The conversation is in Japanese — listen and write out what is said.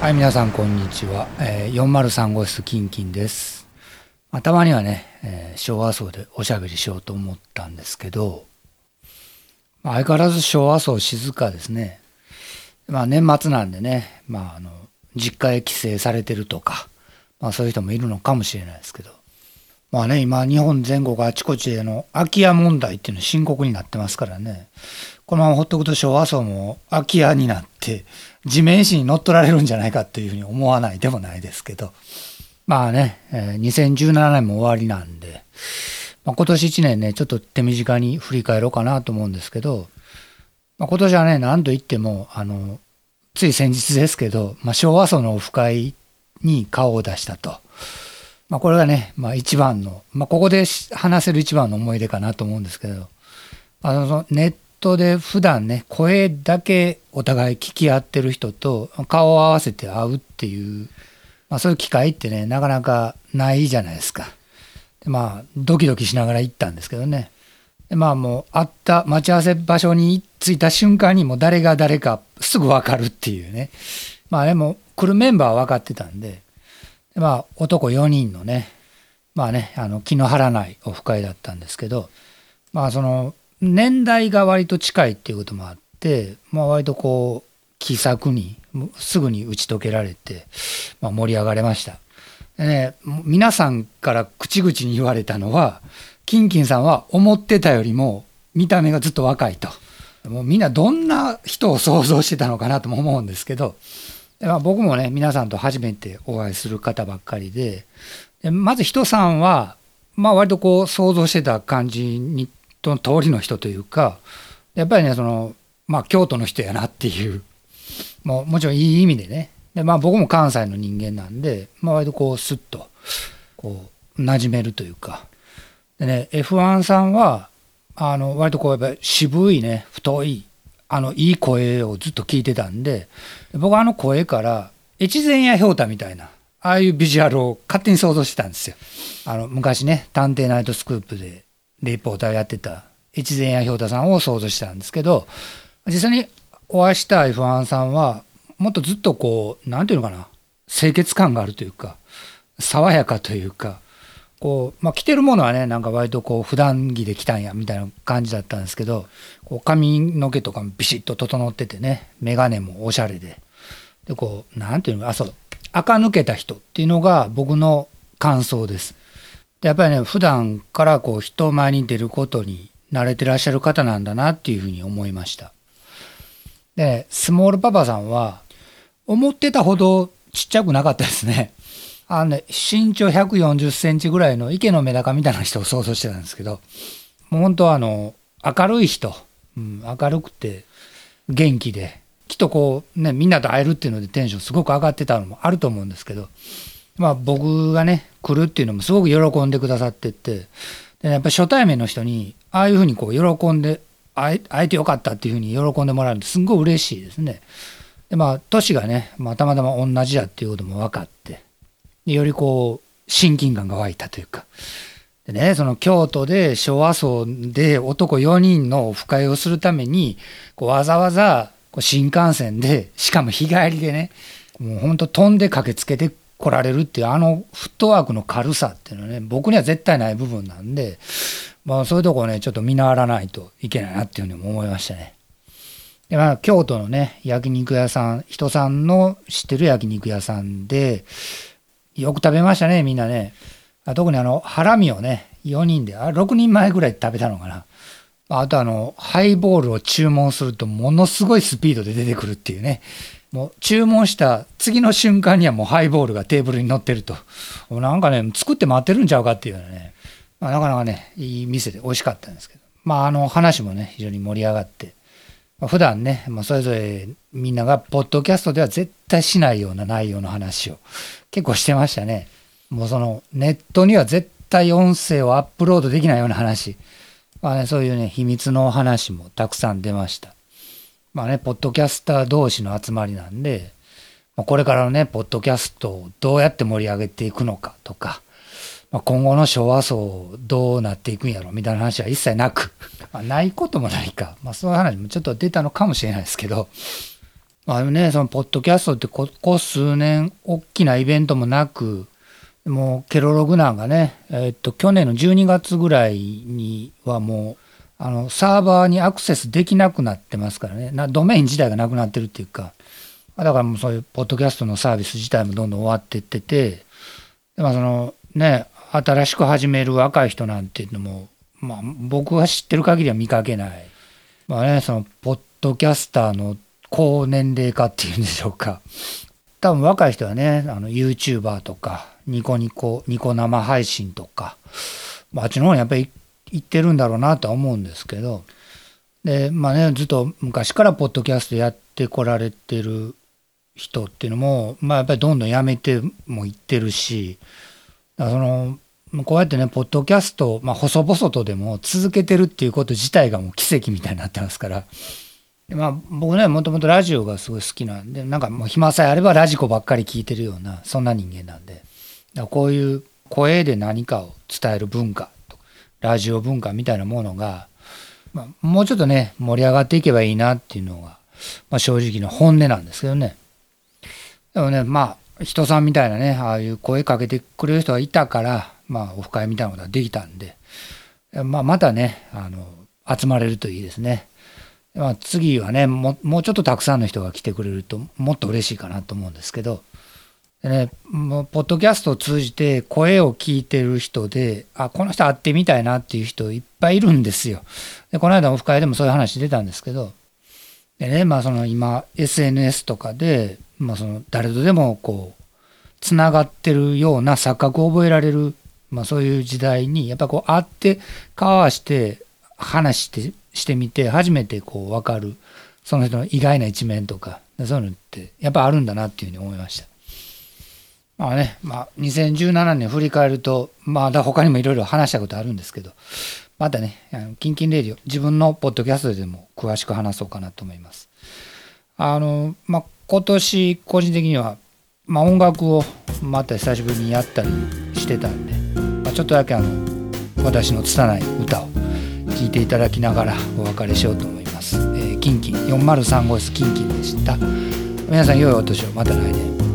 はい、皆さんこんにちは。えー、403号室キンキンです。ま、たまにはね、えー昭和層でおしゃべりしようと思ったんですけど、まあ、相変わらず昭和層静かですね。まあ年末なんでね、まああの、実家へ帰省されてるとか、まあそういう人もいるのかもしれないですけど、まあね、今日本全国あちこちでの空き家問題っていうの深刻になってますからね、このままほっとくと昭和層も空き家になって、地面師に乗っ取られるんじゃないかっていうふうに思わないでもないですけど、まあね、えー2017年も終わりなんで、まあ、今年1年ね、ちょっと手短に振り返ろうかなと思うんですけど、まあ、今年はね、何と言っても、あの、つい先日ですけど、まあ、昭和層のオフ会に顔を出したと。まあ、これがね、まあ、一番の、まあ、ここで話せる一番の思い出かなと思うんですけど、あのそのネットで普段ね、声だけお互い聞き合ってる人と顔を合わせて会うっていう、まあ、そういう機会ってね、なかなかないじゃないですか。でまあ、ドキドキしながら行ったんですけどね。でまあもう、会った待ち合わせ場所に着いた瞬間にもう誰が誰かすぐ分かるっていうね。まあでも、来るメンバーは分かってたんで、でまあ、男4人のね、まあね、あの気の張らないオフ会だったんですけど、まあその、年代が割と近いっていうこともあって、まあ割とこう、気さくに、すぐに打ち解けられて、まあ盛り上がれました。ね、皆さんから口々に言われたのは、キンキンさんは思ってたよりも見た目がずっと若いと。もうみんなどんな人を想像してたのかなとも思うんですけど、まあ、僕もね、皆さんと初めてお会いする方ばっかりで、でまず人さんは、まあ割とこう想像してた感じに、との通りの人というか、やっぱりね、その、まあ京都の人やなっていう、もうもちろんいい意味でね、でまあ僕も関西の人間なんで、まあ割とこうスッと、こう、馴染めるというか、でね、F1 さんは、あの、割とこう、やっぱり渋いね、太い、あの、いい声をずっと聞いてたんで、僕はあの声から、越前屋氷太みたいな、ああいうビジュアルを勝手に想像してたんですよ。あの、昔ね、探偵ナイトスクープでレポーターやってた越前屋氷太さんを想像したんですけど、実際にお会いした F1 さんは、もっとずっとこう、なんていうのかな、清潔感があるというか、爽やかというか、こう、まあ、着てるものはね、なんか割とこう、普段着で着たんや、みたいな感じだったんですけど、こう、髪の毛とかもビシッと整っててね、メガネもおしゃれで、で、こう、なんていうのか、あ、そう、垢抜けた人っていうのが僕の感想です。やっぱりね、普段からこう、人前に出ることに慣れてらっしゃる方なんだなっていうふうに思いました。で、スモールパパさんは、思ってたほどちっちゃくなかったですね。あのね、身長140センチぐらいの池のメダカみたいな人を想像してたんですけど、もう本当あの、明るい人、うん、明るくて元気で、きっとこうね、みんなと会えるっていうのでテンションすごく上がってたのもあると思うんですけど、まあ僕がね、来るっていうのもすごく喜んでくださってって、でやっぱ初対面の人に、ああいうふうにこう喜んで、会えてよかったっていうふうに喜んでもらえるのすんごい嬉しいですね。でまあ、年がね、まあ、たまたま同じだっていうことも分かって、でよりこう、親近感が湧いたというか。でね、その京都で昭和層で男4人のオフ会をするために、こうわざわざこう新幹線で、しかも日帰りでね、もう本当飛んで駆けつけて来られるっていうあのフットワークの軽さっていうのはね、僕には絶対ない部分なんで、まあそういうとこをね、ちょっと見習わないといけないなっていうふうにも思いましたね。でまあ、京都のね、焼肉屋さん、人さんの知ってる焼肉屋さんで、よく食べましたね、みんなね。特にあの、ハラミをね、4人で、あ6人前ぐらい食べたのかな。あとあの、ハイボールを注文すると、ものすごいスピードで出てくるっていうね。もう注文した次の瞬間にはもうハイボールがテーブルに乗ってると。なんかね、作って待ってるんちゃうかっていうようなね。まあ、なかなかね、いい店で美味しかったんですけど。まあ、あの、話もね、非常に盛り上がって。まあ普段ね、まあ、それぞれみんながポッドキャストでは絶対しないような内容の話を結構してましたね。もうそのネットには絶対音声をアップロードできないような話。まあね、そういうね、秘密の話もたくさん出ました。まあね、ポッドキャスター同士の集まりなんで、まあこれからのね、ポッドキャストをどうやって盛り上げていくのかとか、まあ、今後の昭和層どうなっていくんやろみたいな話は一切なく、まあ、ないこともないか、まあ、そういう話もちょっと出たのかもしれないですけど、まあね、そのポッドキャストってここ数年大きなイベントもなくもうケロログなんかね、えっと去年の12月ぐらいにはもうあのサーバーにアクセスできなくなってますからね。なドメイン自体がなくなってるっていうか。だからもうそういうポッドキャストのサービス自体もどんどん終わっていってて。で、まあ、そのね新しく始める若い人なんていうのも、まあ、僕が知ってる限りは見かけない、まあね、そのポッドキャスターの高年齢化っていうんでしょうか。多分若い人はねあの YouTuber とかニコニコニコ生配信とか、まあ、っちの方にやっぱり行ってるんだろうなとは思うんですけどでまあねずっと昔からポッドキャストやってこられてる人っていうのも、まあ、やっぱりどんどんやめてもいってるしそのこうやってねポッドキャスト、まあ、細々とでも続けてるっていうこと自体がもう奇跡みたいになってますから。まあ、僕ねもともとラジオがすごい好きなんでなんかもう暇さえあればラジコばっかり聞いてるようなそんな人間なんでだこういう声で何かを伝える文化ラジオ文化みたいなものが、まあ、もうちょっとね盛り上がっていけばいいなっていうのが、まあ、正直な本音なんですけどねでもねまあ人さんみたいなねああいう声かけてくれる人がいたからまあオフ会みたいなことができたんで、まあ、またねあの集まれるといいですね。まあ、次はねももうちょっとたくさんの人が来てくれるともっと嬉しいかなと思うんですけどでねもうポッドキャストを通じて声を聞いてる人であこの人会ってみたいなっていう人いっぱいいるんですよ。でこの間オフ会でもそういう話出たんですけどでねまあその今 SNS とかで、まあ、その誰とでもこうつながってるような錯覚を覚えられる、まあ、そういう時代にやっぱこう会って交わして話してしてみて初めてこう分かるその人の意外な一面とかそういうのってやっぱあるんだなっていうふうに思いました。まあね、まあ、2017年振り返るとまだ他にもいろいろ話したことあるんですけどまたねキンキンレディオ自分のポッドキャストでも詳しく話そうかなと思います。あのまあ今年個人的には、まあ、音楽をまた久しぶりにやったりしてたんで、まあ、ちょっとだけあの私の拙い歌を聴いていただきながらお別れしようと思います。えー、キンキン403号室キンキンでした。皆さん良いお年をまた来年。